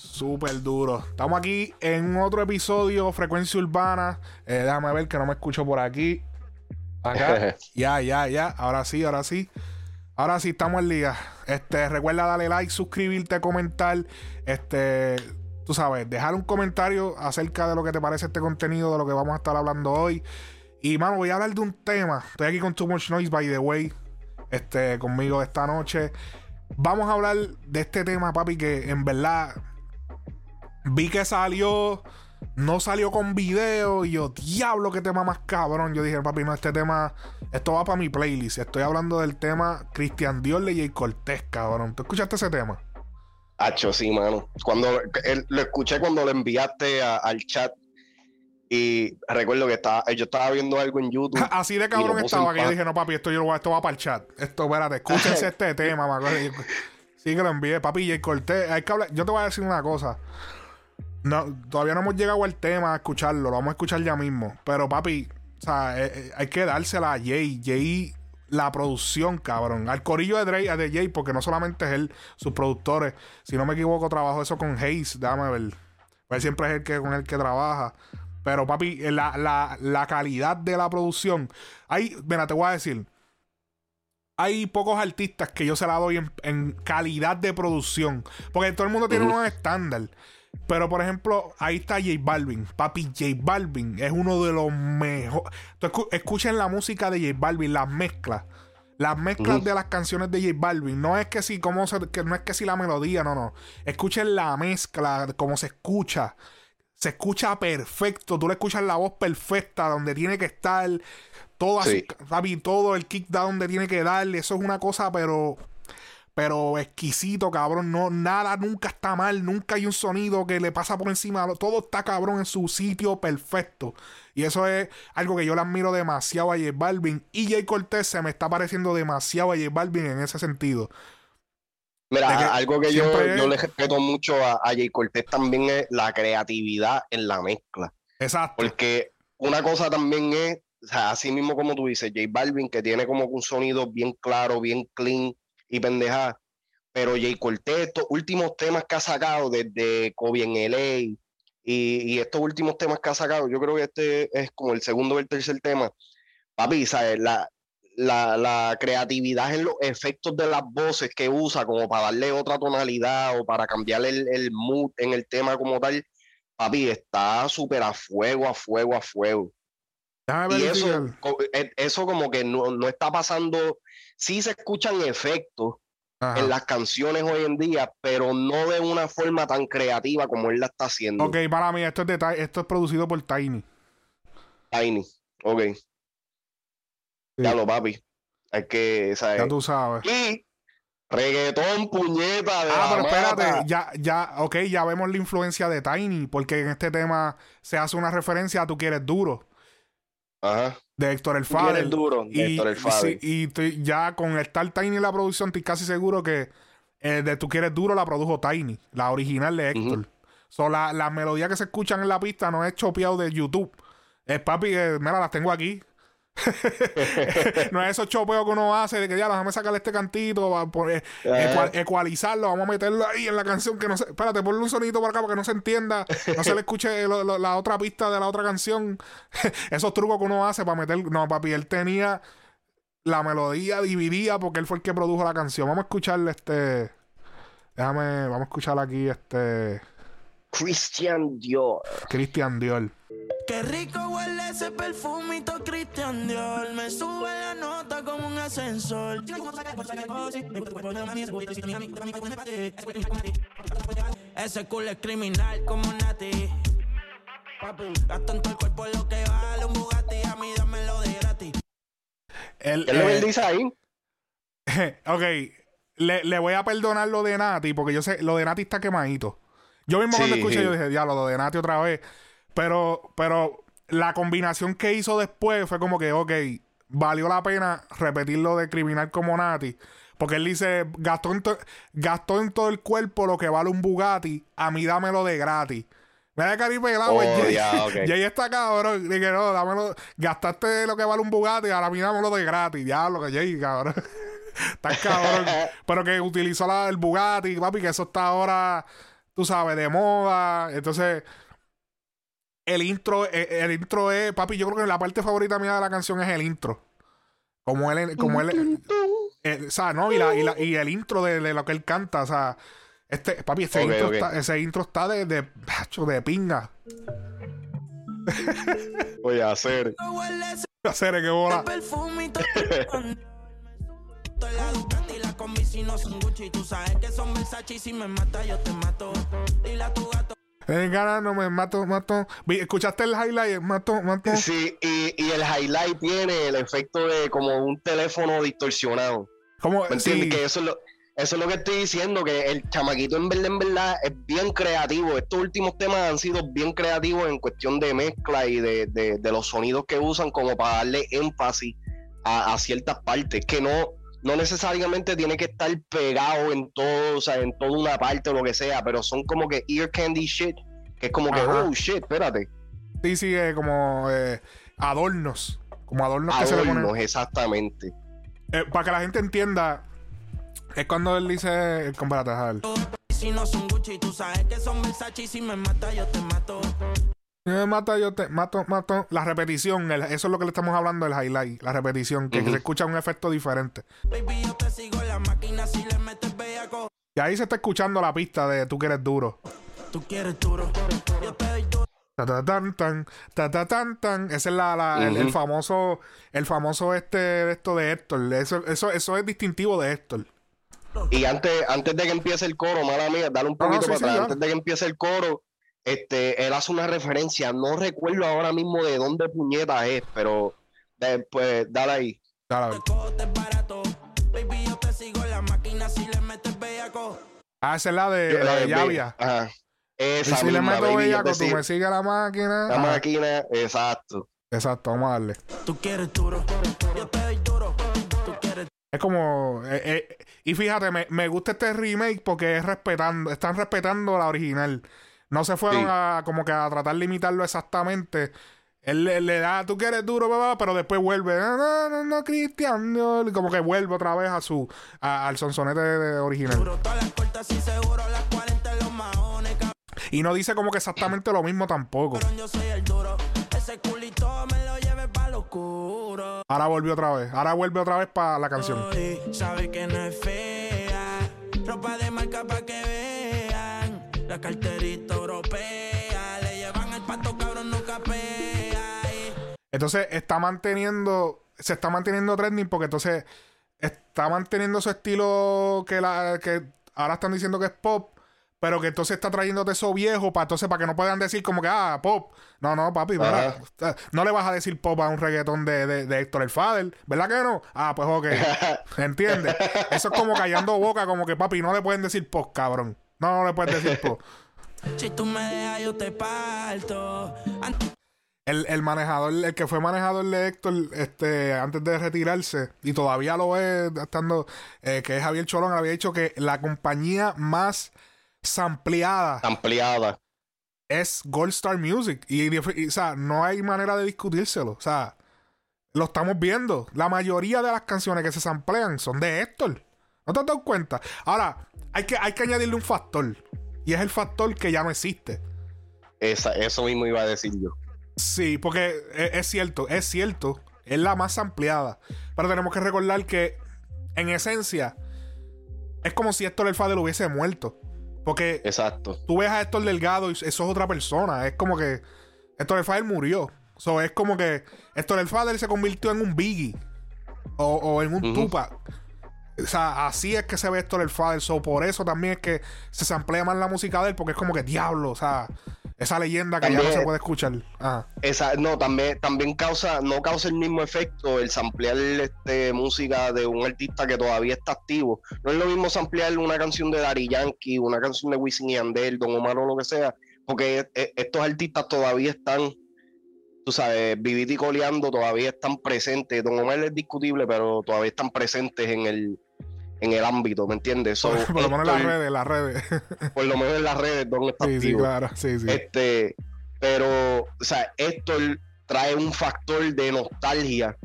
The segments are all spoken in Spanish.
Súper duro. Estamos aquí en otro episodio, Frecuencia Urbana. Eh, déjame ver que no me escucho por aquí. Acá. ya, ya, ya. Ahora sí, ahora sí. Ahora sí, estamos en liga. Este, recuerda darle like, suscribirte, comentar. Este, tú sabes, dejar un comentario acerca de lo que te parece este contenido, de lo que vamos a estar hablando hoy. Y, mano, voy a hablar de un tema. Estoy aquí con Too Much Noise, by the way. Este, conmigo esta noche. Vamos a hablar de este tema, papi, que en verdad vi que salió, no salió con video y yo, diablo, qué tema más cabrón. Yo dije, papi, no, este tema, esto va para mi playlist. Estoy hablando del tema Cristian Dior de Jay Cortés, cabrón. ¿Tú escuchaste ese tema? Hacho, sí, mano. Cuando lo escuché cuando lo enviaste al chat y recuerdo que estaba, yo estaba viendo algo en YouTube. Así de cabrón estaba que yo dije, no, papi, esto yo lo voy, esto va para el chat. Esto, espérate, escúchense este tema, Sí que lo envié, papi, Jay Cortés. Hay que hablar. Yo te voy a decir una cosa. No, todavía no hemos llegado al tema a escucharlo, lo vamos a escuchar ya mismo. Pero papi, o sea, eh, eh, hay que dársela a Jay. Jay, la producción, cabrón. Al corillo de Dre, de Jay, porque no solamente es él, sus productores. Si no me equivoco, trabajo eso con Hayes, déjame ver. Pues siempre es el que con el que trabaja. Pero papi, eh, la, la, la calidad de la producción. Hay, mira, te voy a decir. Hay pocos artistas que yo se la doy en, calidad de producción. Porque todo el mundo tiene un estándar. Pero, por ejemplo, ahí está J Balvin. Papi, J Balvin es uno de los mejores. Escuchen la música de J Balvin, las mezclas. Las mezclas de las canciones de J Balvin. No es que si, cómo que no es que si la melodía, no, no. Escuchen la mezcla, cómo se escucha. Se escucha perfecto. Tú le escuchas la voz perfecta, donde tiene que estar. Todo así, papi, todo el kick da donde tiene que darle. Eso es una cosa, pero pero exquisito, cabrón. No, nada nunca está mal, nunca hay un sonido que le pasa por encima. Todo está cabrón en su sitio perfecto. Y eso es algo que yo le admiro demasiado a J Balvin. Y Jay Cortez se me está pareciendo demasiado a J Balvin en ese sentido. Mira, algo que yo, yo, le respeto mucho a, a Jay Cortez también es la creatividad en la mezcla. Exacto. Porque una cosa también es, o sea, así mismo como tú dices, J Balvin, que tiene como un sonido bien claro, bien clean, y pendeja. Pero Jay Cortez, estos últimos temas que ha sacado desde Kobe en LA y, y, estos últimos temas que ha sacado, yo creo que este es como el segundo o el tercer tema. Papi, ¿sabes? La, la, la, creatividad en los efectos de las voces que usa como para darle otra tonalidad o para cambiar el, el mood en el tema como tal, papi, está súper a fuego, a fuego, a fuego. Y eso, eh, eso como que no, no está pasando sí se escuchan efectos en las canciones hoy en día, pero no de una forma tan creativa como él la está haciendo. Ok, para mí, esto es, de, esto es producido por Tiny. Tiny, ok. Ya lo, papi. Hay que, Ya tú sabes. Y reggaetón, puñeta. De ah, pero espérate, ya, ya, ok, ya vemos la influencia de Tiny, porque en este tema se hace una referencia a tú quieres duro. Ajá de Héctor El Fader. duro, y, Héctor El y ya con estar Tiny la producción, estoy casi seguro que eh, de Tú Quieres Duro la produjo Tiny, la original de Héctor. la, la melodía que se escuchan en la pista no es chopeado de YouTube. Es papi, eh, mira, las tengo aquí. no es esos chopeos que uno hace de que ya déjame sacarle este cantito, por, ecualizarlo, vamos a meterlo ahí en la canción que no se. Espérate, ponle un sonido por acá para que no se entienda, no se le escuche la otra pista de la otra canción. Esos trucos que uno hace para meter. No, papi, él tenía la melodía dividida porque él fue el que produjo la canción. Vamos a escucharle este. Déjame, vamos a escuchar aquí este. Christian Dior. Christian Dior. Qué rico huele ese perfumito Christian Dior. Me sube la nota como un ascensor. Ese culo es criminal como Nati. Gasto en todo el cuerpo lo que vale un Bugatti. A mí dámelo de gratis. El, ¿Qué es lo que él dice ahí? ok, le, le, voy a perdonar lo de Nati porque yo sé, lo de Nati está quemadito. Yo mismo cuando escuché, yo dije, diablo, lo de Nati otra vez. Pero, pero la combinación que hizo después fue como que, ok, valió la pena repetirlo de criminal como Nati. Porque él dice, gastó en, gastó en todo el cuerpo lo que vale un Bugatti, a mí dámelo de gratis. Mira Caribe el agua, oh, y ahí está cabrón. Dije, no, dámelo, gastaste lo que vale un Bugatti, ahora mí dámelo de gratis. Diablo, que Jay, cabrón. está cabrón. Pero que utilizó la, el Bugatti, papi, que eso está ahora tú sabes, de moda. Entonces, el intro, el, el intro es, papi, yo creo que la parte favorita mía de la canción es el intro. Como él, como él, eh, o sea, no, y, la, y, la, y el intro de, de lo que él canta, o sea, este, papi, ese, Ok, intro, ok. Está, ese intro está de, de, macho, de pinga. Voy a hacer. Huele ese Hacer que bola. la Ducati y la combi si no son Gucci. Tú sabes que son Versace y si me mata yo te mato. Dile a tu gato En gana no me mato, mato. ¿Escuchaste el highlight? Mato, mato. Sí, y, y el highlight tiene el efecto de como un teléfono distorsionado. ¿Cómo? ¿Me entiendes? Sí. Que eso es lo, eso es lo que estoy diciendo, que el chamaquito en verdad, en verdad es bien creativo. Estos últimos temas han sido bien creativos en cuestión de mezcla y de, de- de los sonidos que usan como para darle énfasis a, a ciertas partes, que no, no necesariamente tiene que estar pegado en todo, o sea, en toda una parte o lo que sea, pero son como que ear candy shit, que es como que, oh shit, espérate, Sí, sí, eh, como eh, adornos. Como adornos que se le adornos, ponen. exactamente. Eh, para que la gente entienda, es cuando él dice. Compárate, a ver. y si no son Gucci. Tú sabes que son Versace y si me mata yo te mato. Me mata, yo te mato, mato. La repetición, el- eso es lo que le estamos hablando, el highlight. La repetición, que, que Ujú. se escucha un efecto diferente. Baby, yo te sigo en la máquina si le metes bellaco. Y ahí se está escuchando la pista de tú que eres duro. Tú quieres duro. Yo te doy duro. Ta ta tan tan, ta ta tan tan. Ese es la, la- el, el Ujú. famoso, el famoso este esto de Héctor. Eso, eso, eso es distintivo de Héctor. Y antes, antes de que empiece el coro, mala mía, dale un no, poquito sí, para sí, atrás. ya. Antes de que empiece el coro, este, él hace una referencia. No recuerdo ahora mismo de dónde puñeta es, pero después, dale ahí. Dale, si le. Ah, esa es la de, la de Eh, Llavia. Ajá. Y Esa si le misma, meto baby, yo bellaco, tú me sigues la máquina. La Ajá. máquina, exacto. Exacto, vamos a darle. Tú quieres duro. Yo te doy duro. Tú quieres Es como. eh, eh, y fíjate, me, me gusta este remake porque es respetando, están respetando la original. No se fueron Sí. a como que a tratar de imitarlo exactamente. Él, le- le da, tú quieres duro, papá, pero después vuelve, no, no, no, no, Cristian, no", y como que vuelve otra vez a su, a- al sonsonete de- de original. y seguro. Las 40 en los maones, Y no dice como que exactamente lo mismo tampoco. Ahora vuelve otra vez, ahora vuelve otra vez para la canción. Sabe que no es fea. Ropa de marca para que. La carterita europea. Le llevan el pato, cabrón, no capea. Y Entonces está manteniendo, se está manteniendo trending porque entonces está manteniendo su estilo que la que ahora están diciendo que es pop, pero que entonces está trayéndote eso viejo para entonces para que no puedan decir como que ah, pop. No, no, papi, Ajá. no le vas a decir pop a un reggaetón de, de, de Héctor el Fader, ¿verdad que no? Ah, pues ok. ¿Entiendes? Eso es como callando boca, como que papi, no le pueden decir pop, cabrón. No, no le pueden decir pop. si tú me dejas, yo te parto. El, el manejador, el que fue manejador de Héctor, este, antes de retirarse, y todavía lo es estando, eh, que es Javier Cholón, había dicho que la compañía más sampleada Ampliada. es Gold Star Music. Y, o sea, no hay manera de discutírselo. O sea, lo estamos viendo. La mayoría de las canciones que se samplean son de Héctor. ¿No te has dado cuenta? Ahora, hay que, hay que añadirle un factor. Y es el factor que ya no existe. Esa, eso mismo iba a decir yo. Sí, porque es, es cierto, es cierto. Es la más ampliada. Pero tenemos que recordar que, en esencia, es como si Héctor el Fader hubiese muerto. Porque Exacto. tú ves a Héctor Delgado y eso es otra persona. Es como que Héctor el Fader murió. So, es como que Héctor el Fader se convirtió en un Biggie. O, o en un. Tupac. O sea, así es que se ve Héctor el Fader. So, por eso también es que se samplea más la música de él. Porque es como que diablo. O sea, esa leyenda que ya no se puede escuchar. Ajá. Esa, no, también, también causa, no causa el mismo efecto el samplear este, música de un artista que todavía está activo. No es lo mismo samplear una canción de Daddy Yankee, una canción de Wisin y Yandel, Don Omar o lo que sea, porque eh, estos artistas todavía están, tú sabes, vivito y coleando, todavía están presentes. Don Omar es discutible, pero todavía están presentes en el, en el ámbito, ¿me entiendes? So, por lo menos en las redes, las redes. por lo menos en las redes, Don está sí, sí, claro. Sí, sí. Este, pero, o sea, esto trae un factor de nostalgia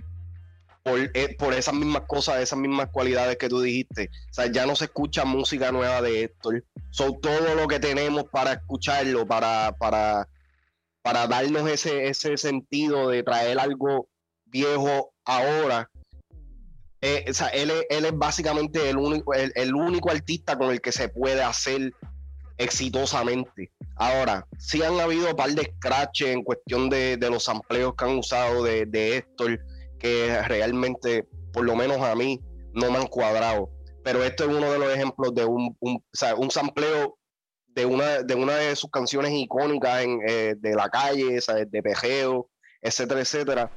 por, eh, por esas mismas cosas, esas mismas cualidades que tú dijiste. O sea, ya no se escucha música nueva de Héctor. Son todo lo que tenemos para escucharlo, para, para, para darnos ese, ese sentido de traer algo viejo ahora. Eh, o sea, él, es, él es básicamente el único, el, el único artista con el que se puede hacer exitosamente. Ahora, sí han habido un par de scratches en cuestión de, de los amplios que han usado de, de Héctor que realmente, por lo menos a mí, no me han cuadrado. Pero este es uno de los ejemplos de un, un, o sea, un sampleo de una, de una de sus canciones icónicas en, eh, de la calle, de pejeo, etcétera, etcétera,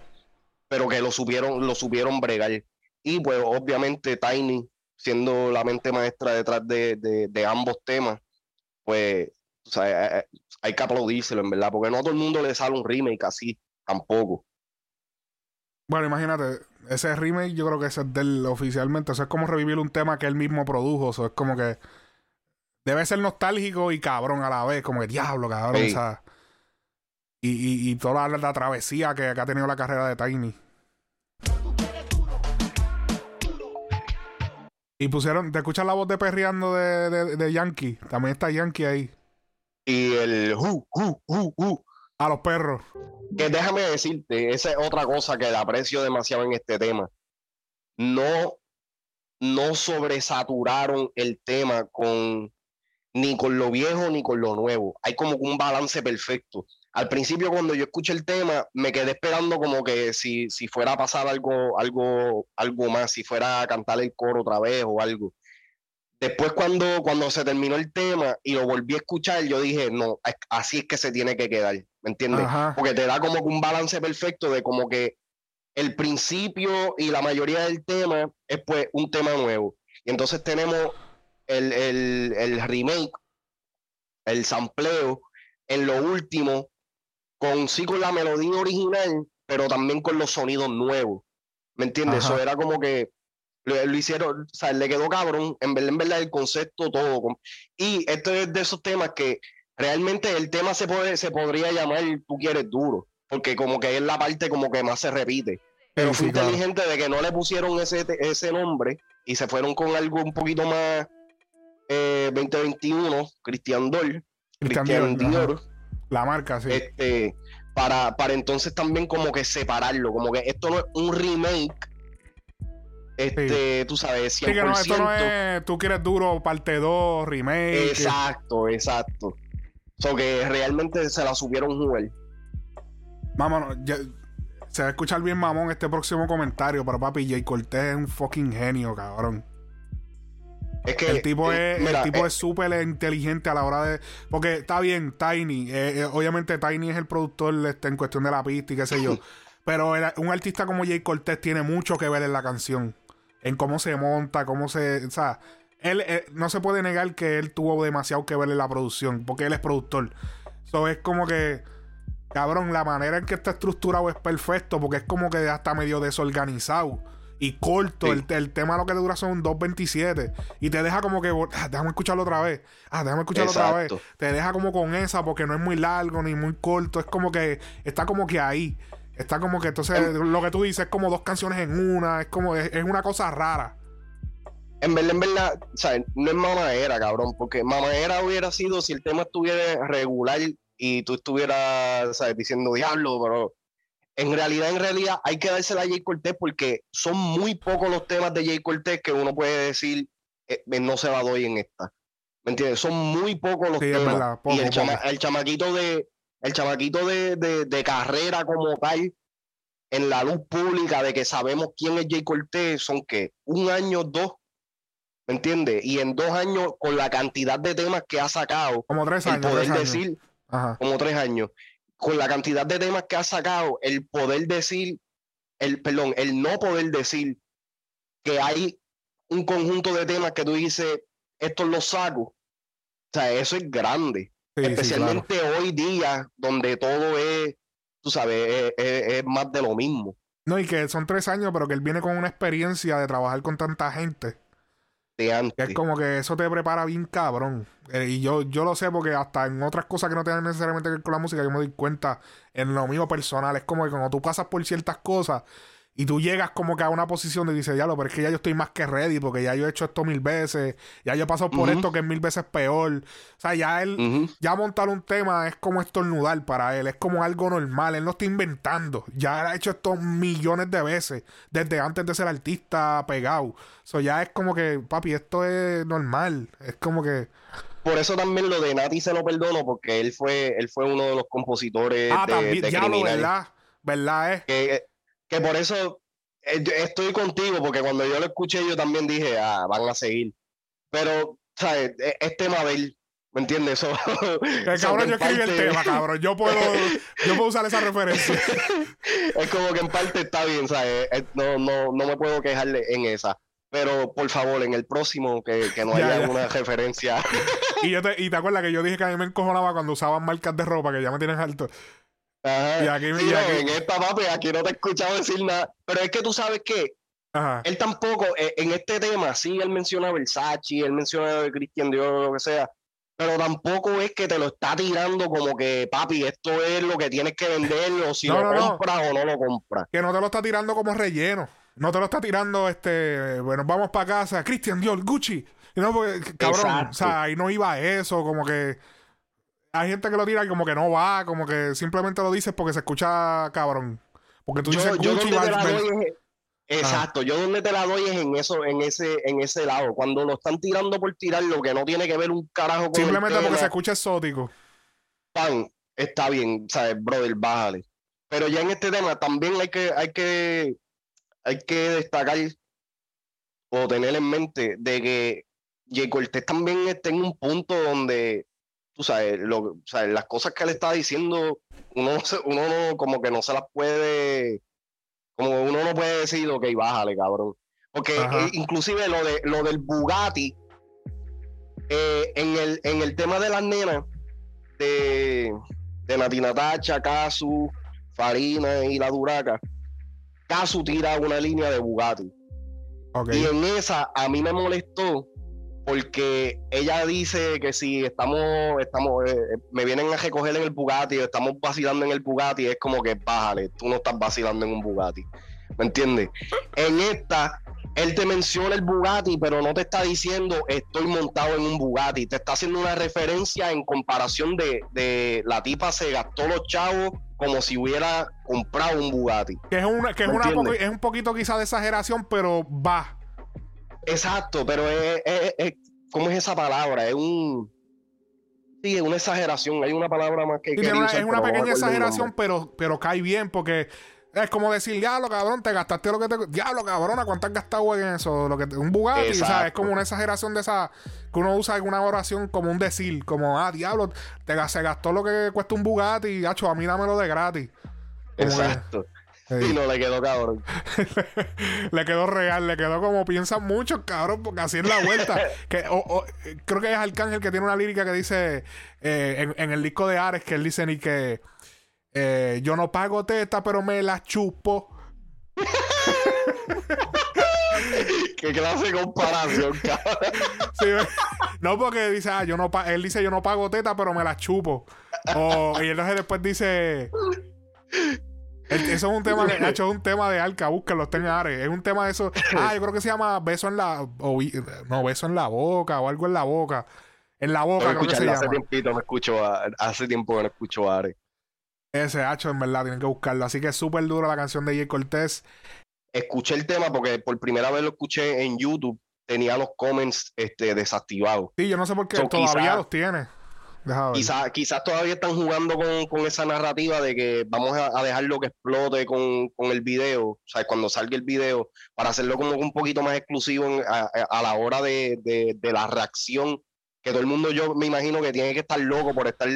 pero que lo supieron, lo supieron bregar. Y pues obviamente Tiny, siendo la mente maestra detrás de, de, ambos temas, pues o sea, hay, hay que aplaudírselo, en verdad, porque no a todo el mundo le sale un remake así, tampoco. Bueno, imagínate, ese remake yo creo que es del oficialmente. Eso es como revivir un tema que él mismo produjo. Eso es como que debe ser nostálgico y cabrón a la vez. Como que diablo, cabrón. O sea, y, y, y toda la, la travesía que, que ha tenido la carrera de Tiny. Y pusieron, ¿te escuchas la voz de perreando de, de, de Yankee? También está Yankee ahí. Y el hu, hu, hu, hu, A los perros. que déjame decirte, esa es otra cosa que le aprecio demasiado en este tema. No, no sobresaturaron el tema con ni con lo viejo ni con lo nuevo. Hay como un balance perfecto. Al principio, cuando yo escuché el tema, me quedé esperando como que si, si fuera a pasar algo, algo, algo más, si fuera a cantar el coro otra vez o algo. Después, cuando, cuando se terminó el tema y lo volví a escuchar, yo dije, no, así es que se tiene que quedar, ¿me entiendes? Ajá. porque te da como que un balance perfecto de como que el principio y la mayoría del tema es pues un tema nuevo. Y entonces tenemos el, el, el remake, el sampleo, en lo último, con sí con la melodía original, pero también con los sonidos nuevos. ¿Me entiendes? Ajá. Eso era como que lo, lo hicieron, o sea, le quedó cabrón, en verdad, en verdad, el concepto, todo. Y esto es de esos temas que realmente el tema se puede, se podría llamar Tú quieres duro, porque como que es la parte como que más se repite. Pero Sí, fue claro. inteligente de que no le pusieron ese, ese nombre y se fueron con algo un poquito más eh, 2021, Cristian Dor, Cristian Dior. La marca, sí. este, para, para entonces también como que separarlo, como que esto no es un remake, este, tú sabes, 100%. Sí, que no, esto no es tú quieres duro, parte 2, remake. Exacto, exacto. So que realmente se la supieron jugar. Vámonos, ya- se va a escuchar bien mamón este próximo comentario, pero papi, Jay Cortez es un fucking genio, cabrón. Es que El tipo eh, es mira, el tipo eh, es súper inteligente a la hora de porque está bien Tiny eh, obviamente Tiny es el productor este, en cuestión de la pista y qué sé yo pero el- un artista como Jay Cortez tiene mucho que ver en la canción en cómo se monta cómo se o sea él eh, no se puede negar que él tuvo demasiado que ver en la producción porque él es productor. Eso es como que cabrón la manera en que está estructurado es perfecto porque es como que hasta medio desorganizado y corto. Sí. El, el tema lo que dura son 2.27 y te deja como que, ah, déjame escucharlo otra vez. Ah, déjame escucharlo otra vez. Te deja como con esa porque no es muy largo ni muy corto. Es como que está como que ahí. Está como que entonces lo que tú dices es como dos canciones en una. Es como, es, es una cosa rara. en verdad, en verdad, ¿sabes? no es mamadera, cabrón, porque mamadera hubiera sido si el tema estuviera regular y tú estuvieras, ¿sabes? Diciendo diablo, pero en realidad, en realidad, hay que dársela a Jay Cortés porque son muy pocos los temas de Jay Cortés que uno puede decir, eh, eh, no se la doy en esta. ¿Me entiendes? Son muy pocos los Sí, temas. verdad, poco, y el, chama- poco. el chamaquito de, el chamaquito de, de- de carrera como tal, en la luz pública de que sabemos quién es Jay Cortés, son que un año, dos, ¿me entiendes? Y en dos años, con la cantidad de temas que ha sacado, Como tres el años. poder tres años. decir, Ajá. como tres años, con la cantidad de temas que ha sacado, el poder decir, el, perdón, el no poder decir que hay un conjunto de temas que tú dices, estos los saco. O sea, eso es grande. Sí, sí, claro. Especialmente hoy día, donde todo es, tú sabes, es, es- es más de lo mismo. No, y que son tres años, pero que él viene con una experiencia de trabajar con tanta gente. De Que antes. es como que eso te prepara bien cabrón. Eh, y yo, yo lo sé porque hasta en otras cosas que no tienen necesariamente que ver con la música, yo me doy cuenta en lo mío personal. Es como que cuando tú pasas por ciertas cosas y tú llegas como que a una posición de dices, diablo, pero es que ya yo estoy más que ready porque ya yo he hecho esto mil veces, ya yo he pasado por esto que es mil veces peor. O sea, ya él, ya montar un tema es como estornudar para él, es como algo normal, él no está inventando, ya él ha hecho esto millones de veces, desde antes de ser artista pegado. So, ya es como que, papi, esto es normal, es como que... Por eso también lo de Nati se lo perdono, porque él fue, él fue uno de los compositores ah, de, también, de ya lo, ¿verdad? ¿Verdad es? Que, que por eso eh, estoy contigo, porque cuando yo lo escuché, yo también dije, ah, van a seguir. Pero, ¿sabes? E, es, tema de él. ¿Me entiendes? Eso, el cabrón, yo escribí el tema, cabrón. Yo puedo, yo puedo usar esa referencia. es como que en parte está bien, ¿sabes? No, no, no me puedo quejarle en esa. Pero por favor, en el próximo, que, que no haya una referencia. y, yo te, y te acuerdas que yo dije que a mí me encojonaba cuando usaban marcas de ropa, que ya me tienen alto. Y aquí, en esta papi, aquí no te he escuchado decir nada. Pero es que tú sabes que él tampoco, eh, en este tema, sí, él menciona Versace, él menciona Christian Dior, lo que sea. Pero tampoco es que te lo está tirando como que, papi, esto es lo que tienes que vender, o si lo compras o no lo compras. Que no te lo está tirando como relleno. No te lo está tirando, este, bueno, vamos para casa, Christian Dior, Gucci. no, porque, cabrón, o sea, ahí no iba eso, como que hay gente que lo tira y como que no va, como que simplemente lo dices porque se escucha cabrón. Porque tú dices yo Gucci Exacto, yo donde te la doy es en eso, en ese, en ese lado. Cuando lo están tirando por tirar, lo que no tiene que ver un carajo con Simplemente porque se escucha exótico. Pan, está bien, sabes, brother, bájale. Pero ya en este tema también hay que, hay que, hay que destacar o tener en mente de que J. Cortés también está en un punto donde tú sabes, lo, las cosas que él está diciendo, uno, uno no, como que no se las puede, como uno no puede decir, ok, bájale, cabrón. Porque eh, inclusive lo, de, lo del Bugatti, eh, en, el, en el tema de las nenas, de, de Natina Tacha, Casu, Farina y la Duraca, Casu tira una línea de Bugatti. Y en esa a mí me molestó porque ella dice que si estamos, estamos, eh, eh, me vienen a recoger en el Bugatti, estamos vacilando en el Bugatti, es como que bájale, tú no estás vacilando en un Bugatti. ¿Me entiendes? En esta, él te menciona el Bugatti, pero no te está diciendo estoy montado en un Bugatti. Te está haciendo una referencia en comparación de, de la tipa se gastó los chavos como si hubiera comprado un Bugatti. Que es, una, que es, una es un poquito quizá de exageración, pero va. Exacto, pero es, es, ¿cómo es esa palabra? Es un... Sí, es una exageración, hay una palabra más que... es una pequeña exageración, pero, pero cae bien porque... Es como decir, diablo, cabrón, te gastaste lo que te. Diablo, cabrona, ¿cuánto has gastado en eso? Lo que un Bugatti, o sea, es como una exageración de esa. Que uno usa en una oración como un decir, como, ah, diablo, te, se gastó lo que cuesta un Bugatti, hacho, a mí dámelo de gratis. Exacto. Y no le quedó cabrón. le quedó real, le quedó como piensan muchos, cabrón, porque así es la vuelta. que, creo que es Arcángel que tiene una lírica que dice eh, en, el disco de Ares, que él dice ni que eh, yo no pago teta, pero me la chupo. ¿Qué clase de comparación, cabrón? no, porque dice, ah, yo no él dice yo no pago teta, pero me la chupo. y entonces después dice eso es un tema de, hecho, es un tema de Arca, búscalo, está en Ares. Es un tema de eso. Ah, yo creo que se llama beso en la. no, beso en la boca o algo en la boca. En la boca, creo que se hace Tiempito me escucho, hace tiempo que no escucho Ares. Ese hacho, en verdad, tienen que buscarlo. Así que es súper dura la canción de Jay Cortés. Escuché el tema porque por primera vez lo escuché en YouTube. Tenía los comments este, desactivados. Sí, yo no sé por qué todavía los tiene. Quizás quizás todavía están jugando con, esa narrativa de que vamos a, dejarlo que explote con, el video, o sea, cuando salga el video, para hacerlo como un poquito más exclusivo a, la hora de, la reacción, que todo el mundo yo me imagino que tiene que estar loco por estar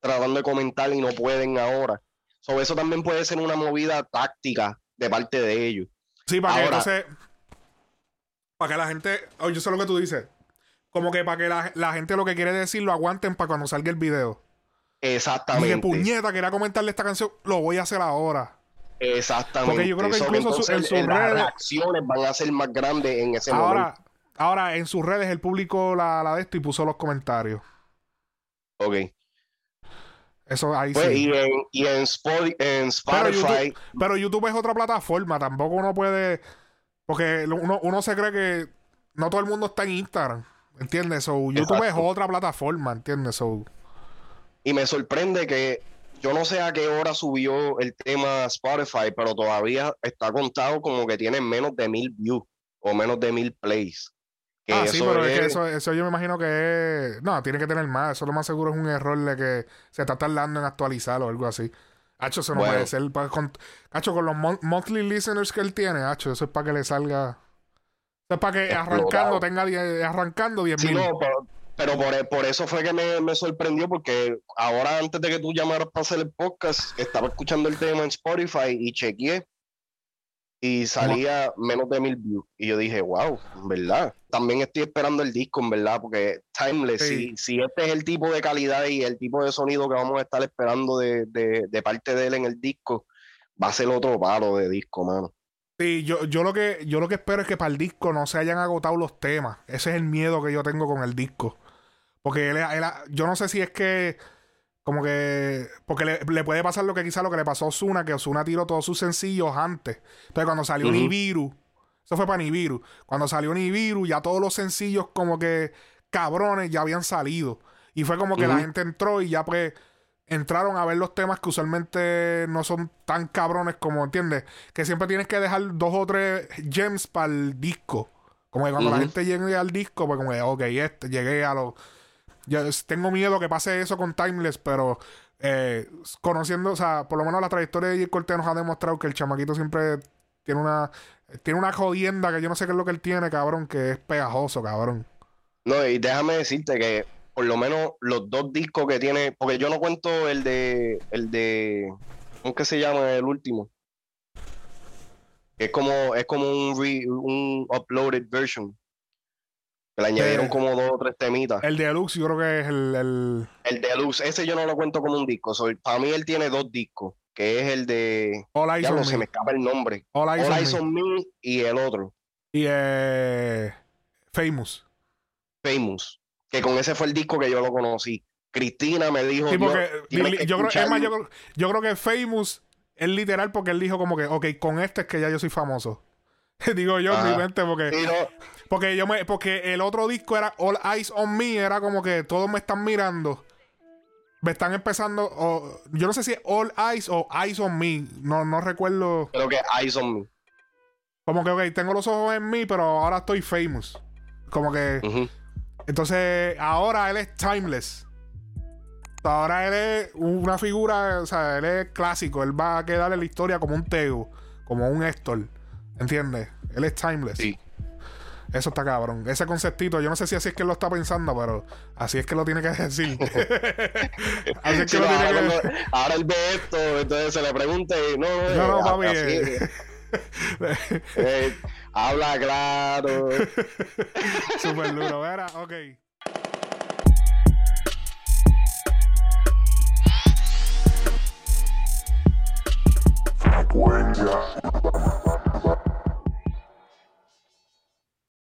tratando de comentar y no pueden ahora. Sobre eso también puede ser una movida táctica de parte de ellos. Sí, para que entonces, para que la gente, oye, yo sé lo que tú dices como que para que la, gente lo que quiere decir lo aguanten para cuando salga el video. Exactamente. De puñeta, quería comentarle esta canción, lo voy a hacer ahora. Exactamente. Porque yo creo que incluso en sus redes. Las reacciones van a ser más grandes en ese ahora, momento. Ahora, en sus redes, él publicó la, la de esto y puso los comentarios. Ok. Eso ahí Pues, sí. y en, y en, Spot- en Pero Spotify, YouTube, pero YouTube es otra plataforma, tampoco uno puede. Porque uno, uno se cree que no todo el mundo está en Instagram, ¿entiendes? So, YouTube es otra plataforma, ¿entiendes? So, y me sorprende que yo no sé a qué hora subió el tema Spotify, pero todavía está contado como que tiene menos de mil views o menos de mil plays. Que ah, sí, pero es, que es- eso, eso yo me imagino que es. No, tiene que tener más. Eso lo más seguro es un error de que se está tardando en actualizar o algo así. Hacho, eso no Bueno. puede ser. Con, Hacho, con los mon- monthly listeners que él tiene, Hacho, eso es para que le salga. Es para que Explotado. arrancando tenga 10 arrancando 10 Sí, mil. no, pero, pero por, por eso fue que me, me sorprendió, porque ahora antes de que tú llamaras para hacer el podcast, estaba escuchando el tema en Spotify y chequeé y salía menos de mil views. Y yo dije, wow, en verdad. También estoy esperando el disco, en verdad, porque Timeless, Sí. si, si este es el tipo de calidad y el tipo de sonido que vamos a estar esperando de, de, de parte de él en el disco, va a ser otro palo de disco, mano. Sí, yo, yo lo que yo lo que espero es que para el disco no se hayan agotado los temas. Ese es el miedo que yo tengo con el disco. Porque él, él- yo no sé si es que como que porque le, le puede pasar lo que quizá lo que le pasó a Osuna, que Osuna tiró todos sus sencillos antes. Entonces cuando salió Ujú. Nibiru, eso fue para Nibiru. Cuando salió Nibiru, ya todos los sencillos como que cabrones ya habían salido. Y fue como que la gente entró y ya pues entraron a ver los temas que usualmente no son tan cabrones como, ¿entiendes? Que siempre tienes que dejar dos o tres gems para el disco. Como que cuando la gente llegue al disco, pues como que, ok, este, llegué a los... Yo tengo miedo que pase eso con Timeless, pero eh, conociendo, o sea, por lo menos la trayectoria de J. Cortez nos ha demostrado que el chamaquito siempre tiene una... Tiene una jodienda que yo no sé qué es lo que él tiene, cabrón, que es pegajoso, cabrón. No, y déjame decirte que por lo menos los dos discos que tiene, porque yo no cuento el de, el de, ¿cómo que se llama el último? Es como, es como un, re- un uploaded version. Que le añadieron Eh, como dos o tres temitas. El deluxe yo creo que es el... el- El deluxe, ese yo no lo cuento como un disco. so, para mí él tiene dos discos, que es el de, All Eyes ya on no se me Me. escapa el nombre. All Eyes All on Eyes Me. Me y el otro, Y eh, Famous. Famous. Que con ese fue el disco que yo lo conocí. Cristina me dijo, Sí, "Dios, porque tienes li- que yo, creo, es más, escucharlo". yo, creo- yo creo que Famous es literal porque él dijo como que, ok, con este es que ya yo soy famoso. Digo yo en mi Ajá. mente porque, Sí, no, porque yo me, porque el otro disco era All Eyes on Me, era como que todos me están mirando. Me están empezando, o- yo no sé si es All Eyes o Eyes on Me, no, no recuerdo. creo que Eyes on Me. Como que, ok, tengo los ojos en mí, pero ahora estoy famous. Como que. Entonces, ahora él es timeless. Ahora él es una figura, o sea, él es clásico. Él va a quedar en la historia como un Teo, como un Héctor. ¿Entiendes? Él es timeless. Sí. Eso está cabrón. Ese conceptito, yo no sé si así es que él lo está pensando, pero así es que lo tiene que decir. así es que Sí, lo no, tiene ahora, que cuando- ahora él ve esto, entonces se le pregunta y no, no, No, no, eh, papi. Eh, habla claro. Súper duro. Era, ok. Frecuencia